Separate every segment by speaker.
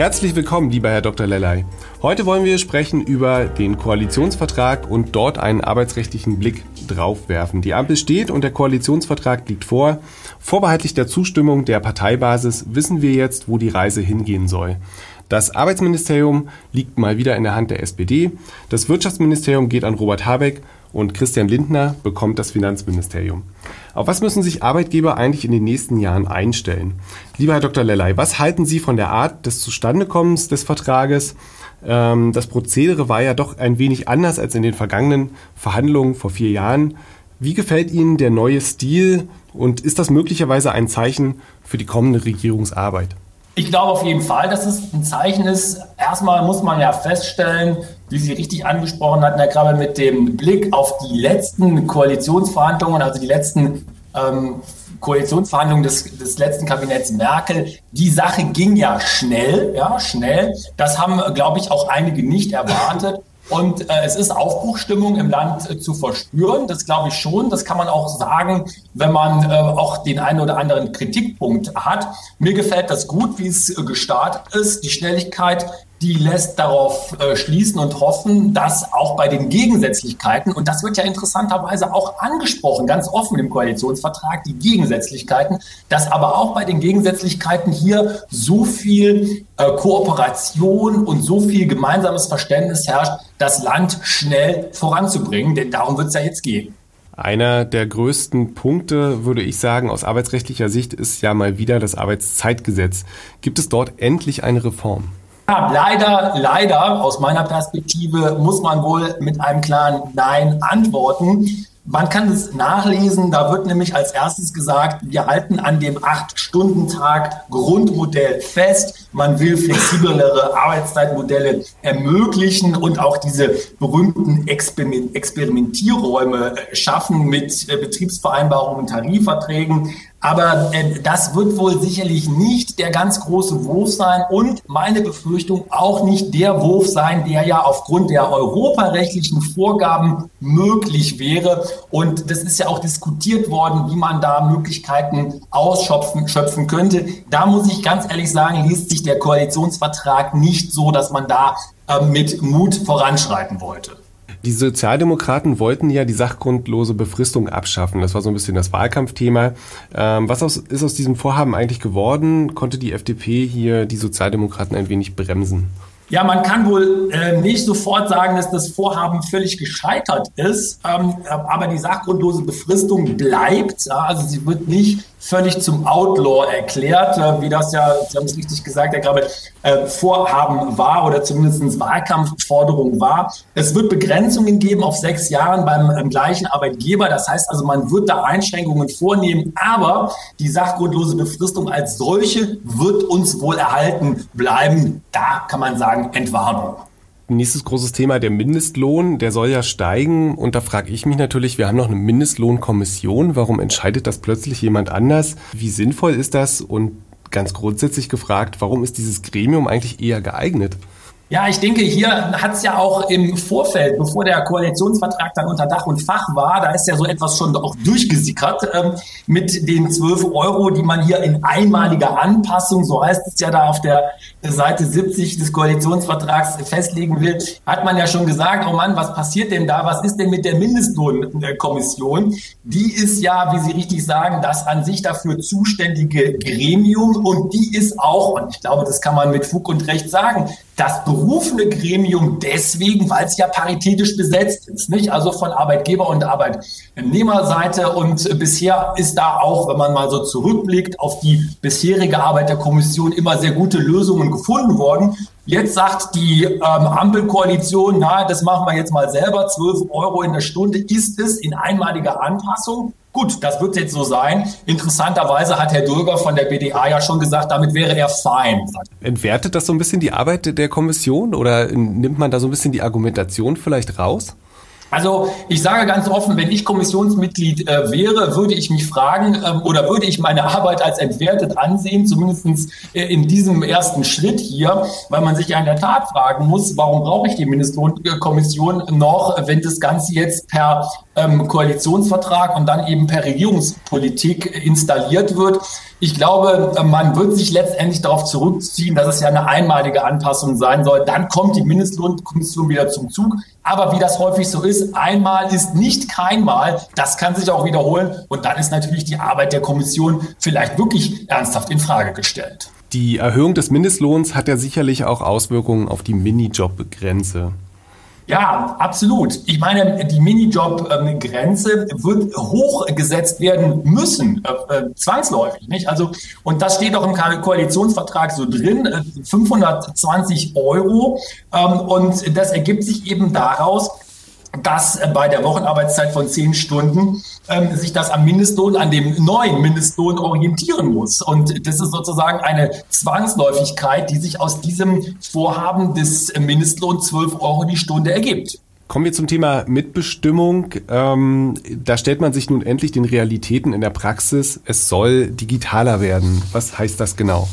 Speaker 1: Herzlich willkommen, lieber Herr Dr. Lellay. Heute wollen wir sprechen über den Koalitionsvertrag und dort einen arbeitsrechtlichen Blick drauf werfen. Die Ampel steht und der Koalitionsvertrag liegt vor. Vorbehaltlich der Zustimmung der Parteibasis wissen wir jetzt, wo die Reise hingehen soll. Das Arbeitsministerium liegt mal wieder in der Hand der SPD. Das Wirtschaftsministerium geht an Robert Habeck und Christian Lindner bekommt das Finanzministerium. Auf was müssen sich Arbeitgeber eigentlich in den nächsten Jahren einstellen? Lieber Herr Dr. Lellay, was halten Sie von der Art des Zustandekommens des Vertrages? Ähm, das Prozedere war ja doch ein wenig anders als in den vergangenen Verhandlungen vor vier Jahren. Wie gefällt Ihnen der neue Stil und ist das möglicherweise ein Zeichen für die kommende Regierungsarbeit?
Speaker 2: Ich glaube auf jeden Fall, dass es ein Zeichen ist. Erstmal muss man ja feststellen, wie Sie richtig angesprochen hatten, Herr Krabbe, mit dem Blick auf die letzten Koalitionsverhandlungen, also die letzten ähm, Koalitionsverhandlungen des, des letzten Kabinetts Merkel. Die Sache ging ja schnell, ja, schnell. Das haben, glaube ich, auch einige nicht erwartet. Und äh, es ist Aufbruchstimmung im Land äh, zu verspüren. Das glaube ich schon. Das kann man auch sagen, wenn man äh, auch den einen oder anderen Kritikpunkt hat. Mir gefällt das gut, wie es äh, gestartet ist. Die Schnelligkeit, die lässt darauf äh, schließen und hoffen, dass auch bei den Gegensätzlichkeiten, und das wird ja interessanterweise auch angesprochen, ganz offen im Koalitionsvertrag, die Gegensätzlichkeiten, dass aber auch bei den Gegensätzlichkeiten hier so viel äh, Kooperation und so viel gemeinsames Verständnis herrscht, das Land schnell voranzubringen, denn darum wird es ja jetzt gehen.
Speaker 1: Einer der größten Punkte, würde ich sagen, aus arbeitsrechtlicher Sicht ist ja mal wieder das Arbeitszeitgesetz. Gibt es dort endlich eine Reform?
Speaker 2: Ja, leider, leider, aus meiner Perspektive muss man wohl mit einem klaren Nein antworten. Man kann es nachlesen, da wird nämlich als erstes gesagt, wir halten an dem Acht-Stunden-Tag Grundmodell fest. Man will flexiblere Arbeitszeitmodelle ermöglichen und auch diese berühmten Experimentierräume schaffen mit äh, Betriebsvereinbarungen, Tarifverträgen. Aber äh, das wird wohl sicherlich nicht der ganz große Wurf sein und meine Befürchtung auch nicht der Wurf sein, der ja aufgrund der europarechtlichen Vorgaben möglich wäre. Und das ist ja auch diskutiert worden, wie man da Möglichkeiten ausschöpfen schöpfen könnte. Da muss ich ganz ehrlich sagen, liest sich der Koalitionsvertrag nicht so, dass man da äh, mit Mut voranschreiten wollte.
Speaker 1: Die Sozialdemokraten wollten ja die sachgrundlose Befristung abschaffen. Das war so ein bisschen das Wahlkampfthema. Ähm, was aus, ist aus diesem Vorhaben eigentlich geworden? Konnte die FDP hier die Sozialdemokraten ein wenig bremsen?
Speaker 2: Ja, man kann wohl äh, nicht sofort sagen, dass das Vorhaben völlig gescheitert ist, ähm, aber die sachgrundlose Befristung bleibt. Also sie wird nicht völlig zum Outlaw erklärt, äh, wie das ja, Sie haben es richtig gesagt, Herr Grabe, äh, Vorhaben war oder zumindest Wahlkampfforderung war. Es wird Begrenzungen geben auf sechs Jahren beim ähm, gleichen Arbeitgeber. Das heißt also, man wird da Einschränkungen vornehmen, aber die sachgrundlose Befristung als solche wird uns wohl erhalten bleiben. Da kann man sagen, Entwarnung.
Speaker 1: Nächstes großes Thema, der Mindestlohn, der soll ja steigen. Und da frage ich mich natürlich, wir haben noch eine Mindestlohnkommission. Warum entscheidet das plötzlich jemand anders? Wie sinnvoll ist das? Und ganz grundsätzlich gefragt, warum ist dieses Gremium eigentlich eher geeignet?
Speaker 2: Ja, ich denke, hier hat es ja auch im Vorfeld, bevor der Koalitionsvertrag dann unter Dach und Fach war, da ist ja so etwas schon auch durchgesickert ähm, mit den 12 Euro, die man hier in einmaliger Anpassung, so heißt es ja da auf der Seite 70 des Koalitionsvertrags festlegen will, hat man ja schon gesagt, oh Mann, was passiert denn da? Was ist denn mit der Mindestlohnkommission? Die ist ja, wie Sie richtig sagen, das an sich dafür zuständige Gremium und die ist auch, und ich glaube, das kann man mit Fug und Recht sagen, das berufene Gremium deswegen, weil es ja paritätisch besetzt ist, nicht? Also von Arbeitgeber- und Arbeitnehmerseite. Und bisher ist da auch, wenn man mal so zurückblickt, auf die bisherige Arbeit der Kommission immer sehr gute Lösungen gefunden worden. Jetzt sagt die ähm, Ampelkoalition, na, das machen wir jetzt mal selber. 12 Euro in der Stunde ist es in einmaliger Anpassung. Gut, das wird jetzt so sein. Interessanterweise hat Herr Dürger von der BDA ja schon gesagt, damit wäre er fein.
Speaker 1: Entwertet das so ein bisschen die Arbeit der Kommission oder nimmt man da so ein bisschen die Argumentation vielleicht raus?
Speaker 2: Also ich sage ganz offen, wenn ich Kommissionsmitglied äh, wäre, würde ich mich fragen ähm, oder würde ich meine Arbeit als entwertet ansehen, zumindest äh, in diesem ersten Schritt hier, weil man sich ja in der Tat fragen muss, warum brauche ich die Mindestlohnkommission noch, wenn das Ganze jetzt per ähm, Koalitionsvertrag und dann eben per Regierungspolitik installiert wird. Ich glaube, man wird sich letztendlich darauf zurückziehen, dass es ja eine einmalige Anpassung sein soll. Dann kommt die Mindestlohnkommission wieder zum Zug. Aber wie das häufig so ist, einmal ist nicht keinmal. Das kann sich auch wiederholen. Und dann ist natürlich die Arbeit der Kommission vielleicht wirklich ernsthaft in Frage gestellt.
Speaker 1: Die Erhöhung des Mindestlohns hat ja sicherlich auch Auswirkungen auf die Minijob-Grenze.
Speaker 2: Ja, absolut. Ich meine, die Minijob-Grenze wird hochgesetzt werden müssen, äh, äh, zwangsläufig, nicht? Also, und das steht auch im Koalitionsvertrag so drin, äh, 520 Euro. Ähm, und das ergibt sich eben daraus, dass bei der Wochenarbeitszeit von zehn Stunden ähm, sich das am Mindestlohn, an dem neuen Mindestlohn orientieren muss. Und das ist sozusagen eine Zwangsläufigkeit, die sich aus diesem Vorhaben des Mindestlohns 12 Euro die Stunde ergibt.
Speaker 1: Kommen wir zum Thema Mitbestimmung. Ähm, da stellt man sich nun endlich den Realitäten in der Praxis. Es soll digitaler werden. Was heißt das genau?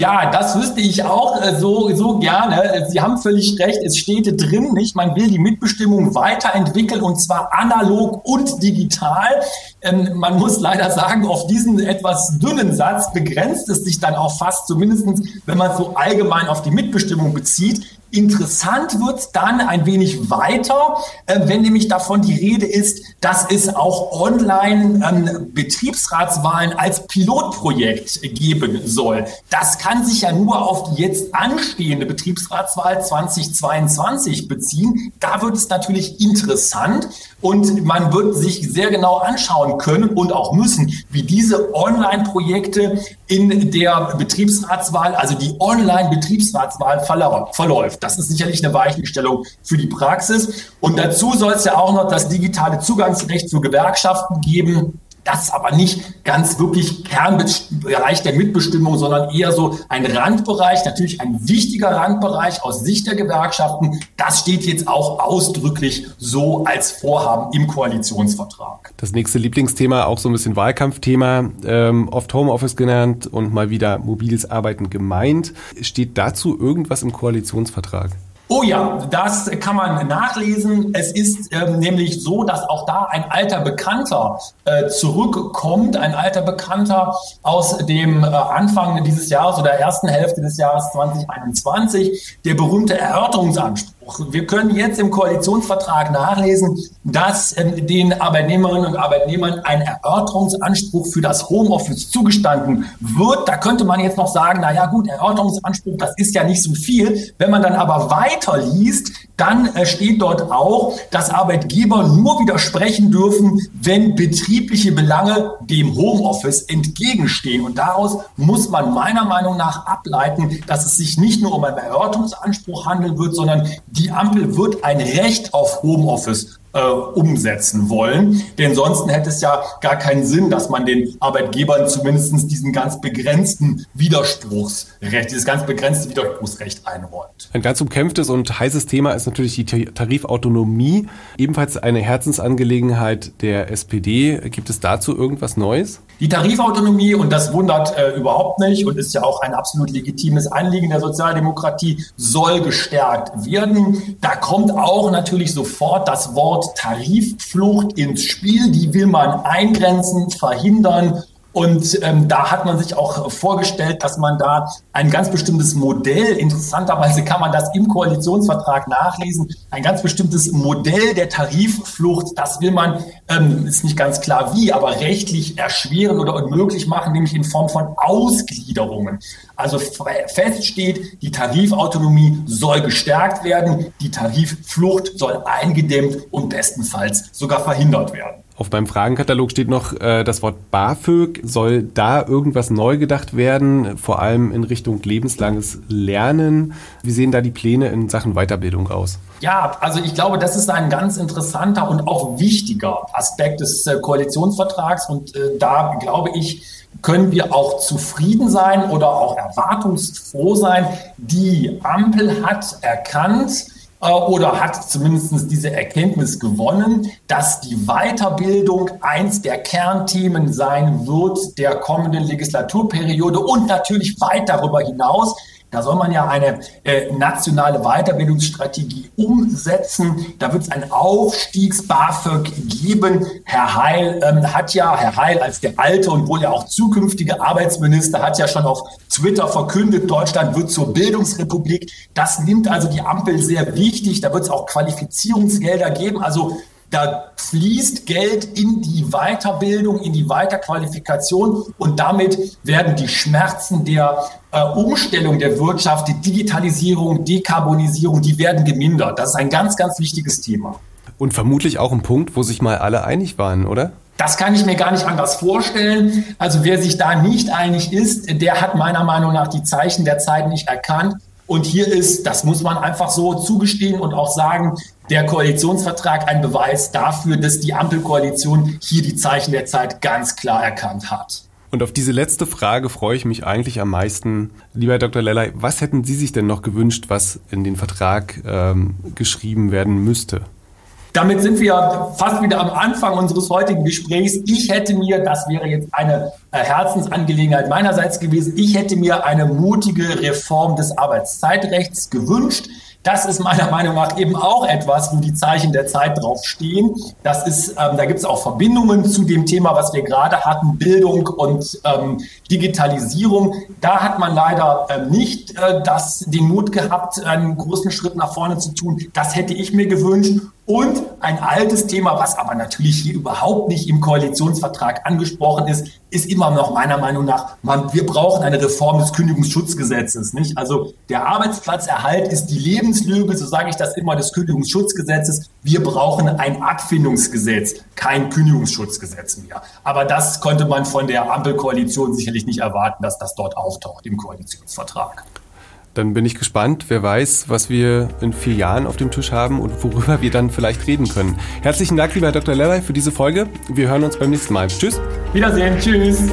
Speaker 2: Ja, das wüsste ich auch äh, so, so gerne. Sie haben völlig recht. Es steht drin, nicht? Man will die Mitbestimmung weiterentwickeln und zwar analog und digital. Ähm, man muss leider sagen, auf diesen etwas dünnen Satz begrenzt es sich dann auch fast, zumindest wenn man es so allgemein auf die Mitbestimmung bezieht. Interessant wird dann ein wenig weiter, äh, wenn nämlich davon die Rede ist, dass es auch Online-Betriebsratswahlen ähm, als Pilotprojekt geben soll. Das kann sich ja nur auf die jetzt anstehende Betriebsratswahl 2022 beziehen. Da wird es natürlich interessant und man wird sich sehr genau anschauen können und auch müssen, wie diese Online-Projekte in der Betriebsratswahl, also die Online-Betriebsratswahl verläuft. Das ist sicherlich eine Weichenstellung für die Praxis. Und dazu soll es ja auch noch das digitale Zugangsrecht für Gewerkschaften geben. Das aber nicht ganz wirklich Kernbereich der Mitbestimmung, sondern eher so ein Randbereich, natürlich ein wichtiger Randbereich aus Sicht der Gewerkschaften. Das steht jetzt auch ausdrücklich so als Vorhaben im Koalitionsvertrag.
Speaker 1: Das nächste Lieblingsthema, auch so ein bisschen Wahlkampfthema, ähm, oft Homeoffice genannt und mal wieder mobiles Arbeiten gemeint. Steht dazu irgendwas im Koalitionsvertrag?
Speaker 2: Oh ja, das kann man nachlesen. Es ist ähm, nämlich so, dass auch da ein alter Bekannter äh, zurückkommt, ein alter Bekannter aus dem äh, Anfang dieses Jahres oder ersten Hälfte des Jahres 2021, der berühmte Erörterungsanspruch. Wir können jetzt im Koalitionsvertrag nachlesen, dass ähm, den Arbeitnehmerinnen und Arbeitnehmern ein Erörterungsanspruch für das Homeoffice zugestanden wird. Da könnte man jetzt noch sagen, na ja, gut, Erörterungsanspruch, das ist ja nicht so viel. Wenn man dann aber weiterliest, dann äh, steht dort auch, dass Arbeitgeber nur widersprechen dürfen, wenn betriebliche Belange dem Homeoffice entgegenstehen. Und daraus muss man meiner Meinung nach ableiten, dass es sich nicht nur um einen Erörterungsanspruch handeln wird, sondern die Ampel wird ein Recht auf Homeoffice äh, umsetzen wollen. Denn sonst hätte es ja gar keinen Sinn, dass man den Arbeitgebern zumindest diesen ganz begrenzten Widerspruchsrecht, dieses ganz begrenzte Widerspruchsrecht einräumt.
Speaker 1: Ein ganz umkämpftes und heißes Thema ist natürlich die Tarifautonomie, ebenfalls eine Herzensangelegenheit der SPD. Gibt es dazu irgendwas Neues?
Speaker 2: Die Tarifautonomie, und das wundert äh, überhaupt nicht und ist ja auch ein absolut legitimes Anliegen der Sozialdemokratie, soll gestärkt werden. Da kommt auch natürlich sofort das Wort Tarifflucht ins Spiel. Die will man eingrenzen, verhindern und ähm, da hat man sich auch vorgestellt, dass man da ein ganz bestimmtes Modell, interessanterweise kann man das im Koalitionsvertrag nachlesen, ein ganz bestimmtes Modell der Tarifflucht, das will man, ähm, ist nicht ganz klar wie, aber rechtlich erschweren oder unmöglich machen, nämlich in Form von Ausgliederungen. Also fest steht, die Tarifautonomie soll gestärkt werden, die Tarifflucht soll eingedämmt und bestenfalls sogar verhindert werden.
Speaker 1: Auf meinem Fragenkatalog steht noch äh, das Wort BAföG. Soll da irgendwas neu gedacht werden, vor allem in Richtung lebenslanges Lernen? Wie sehen da die Pläne in Sachen Weiterbildung aus?
Speaker 2: Ja, also ich glaube, das ist ein ganz interessanter und auch wichtiger Aspekt des äh, Koalitionsvertrags. Und äh, da glaube ich, können wir auch zufrieden sein oder auch erwartungsfroh sein. Die Ampel hat erkannt, oder hat zumindest diese Erkenntnis gewonnen, dass die Weiterbildung eins der Kernthemen sein wird der kommenden Legislaturperiode und natürlich weit darüber hinaus. Da soll man ja eine äh, nationale Weiterbildungsstrategie umsetzen. Da wird es ein Aufstiegs-BAföG geben. Herr Heil ähm, hat ja, Herr Heil als der alte und wohl ja auch zukünftige Arbeitsminister hat ja schon auf Twitter verkündet, Deutschland wird zur Bildungsrepublik. Das nimmt also die Ampel sehr wichtig. Da wird es auch Qualifizierungsgelder geben. Also da fließt Geld in die Weiterbildung, in die Weiterqualifikation und damit werden die Schmerzen der äh, Umstellung der Wirtschaft, die Digitalisierung, Dekarbonisierung, die werden gemindert. Das ist ein ganz, ganz wichtiges Thema.
Speaker 1: Und vermutlich auch ein Punkt, wo sich mal alle einig waren, oder?
Speaker 2: Das kann ich mir gar nicht anders vorstellen. Also wer sich da nicht einig ist, der hat meiner Meinung nach die Zeichen der Zeit nicht erkannt. Und hier ist, das muss man einfach so zugestehen und auch sagen, der Koalitionsvertrag ein Beweis dafür, dass die Ampelkoalition hier die Zeichen der Zeit ganz klar erkannt hat.
Speaker 1: Und auf diese letzte Frage freue ich mich eigentlich am meisten. Lieber Herr Dr. Lellay, was hätten Sie sich denn noch gewünscht, was in den Vertrag ähm, geschrieben werden müsste?
Speaker 2: Damit sind wir fast wieder am Anfang unseres heutigen Gesprächs. Ich hätte mir, das wäre jetzt eine äh, Herzensangelegenheit meinerseits gewesen, ich hätte mir eine mutige Reform des Arbeitszeitrechts gewünscht. Das ist meiner Meinung nach eben auch etwas, wo die Zeichen der Zeit drauf stehen. Das ist, ähm, da gibt es auch Verbindungen zu dem Thema, was wir gerade hatten, Bildung und ähm, Digitalisierung. Da hat man leider ähm, nicht äh, das, den Mut gehabt, einen großen Schritt nach vorne zu tun. Das hätte ich mir gewünscht. Und ein altes Thema, was aber natürlich hier überhaupt nicht im Koalitionsvertrag angesprochen ist, ist immer noch meiner Meinung nach, man, wir brauchen eine Reform des Kündigungsschutzgesetzes. Nicht? Also der Arbeitsplatzerhalt ist die Lebenslüge, so sage ich das immer, des Kündigungsschutzgesetzes. Wir brauchen ein Abfindungsgesetz, kein Kündigungsschutzgesetz mehr. Aber das konnte man von der Ampelkoalition sicherlich nicht erwarten, dass das dort auftaucht im Koalitionsvertrag.
Speaker 1: Dann bin ich gespannt. Wer weiß, was wir in vier Jahren auf dem Tisch haben und worüber wir dann vielleicht reden können. Herzlichen Dank, lieber Dr. Lellay, für diese Folge. Wir hören uns beim nächsten Mal. Tschüss.
Speaker 2: Wiedersehen. Tschüss.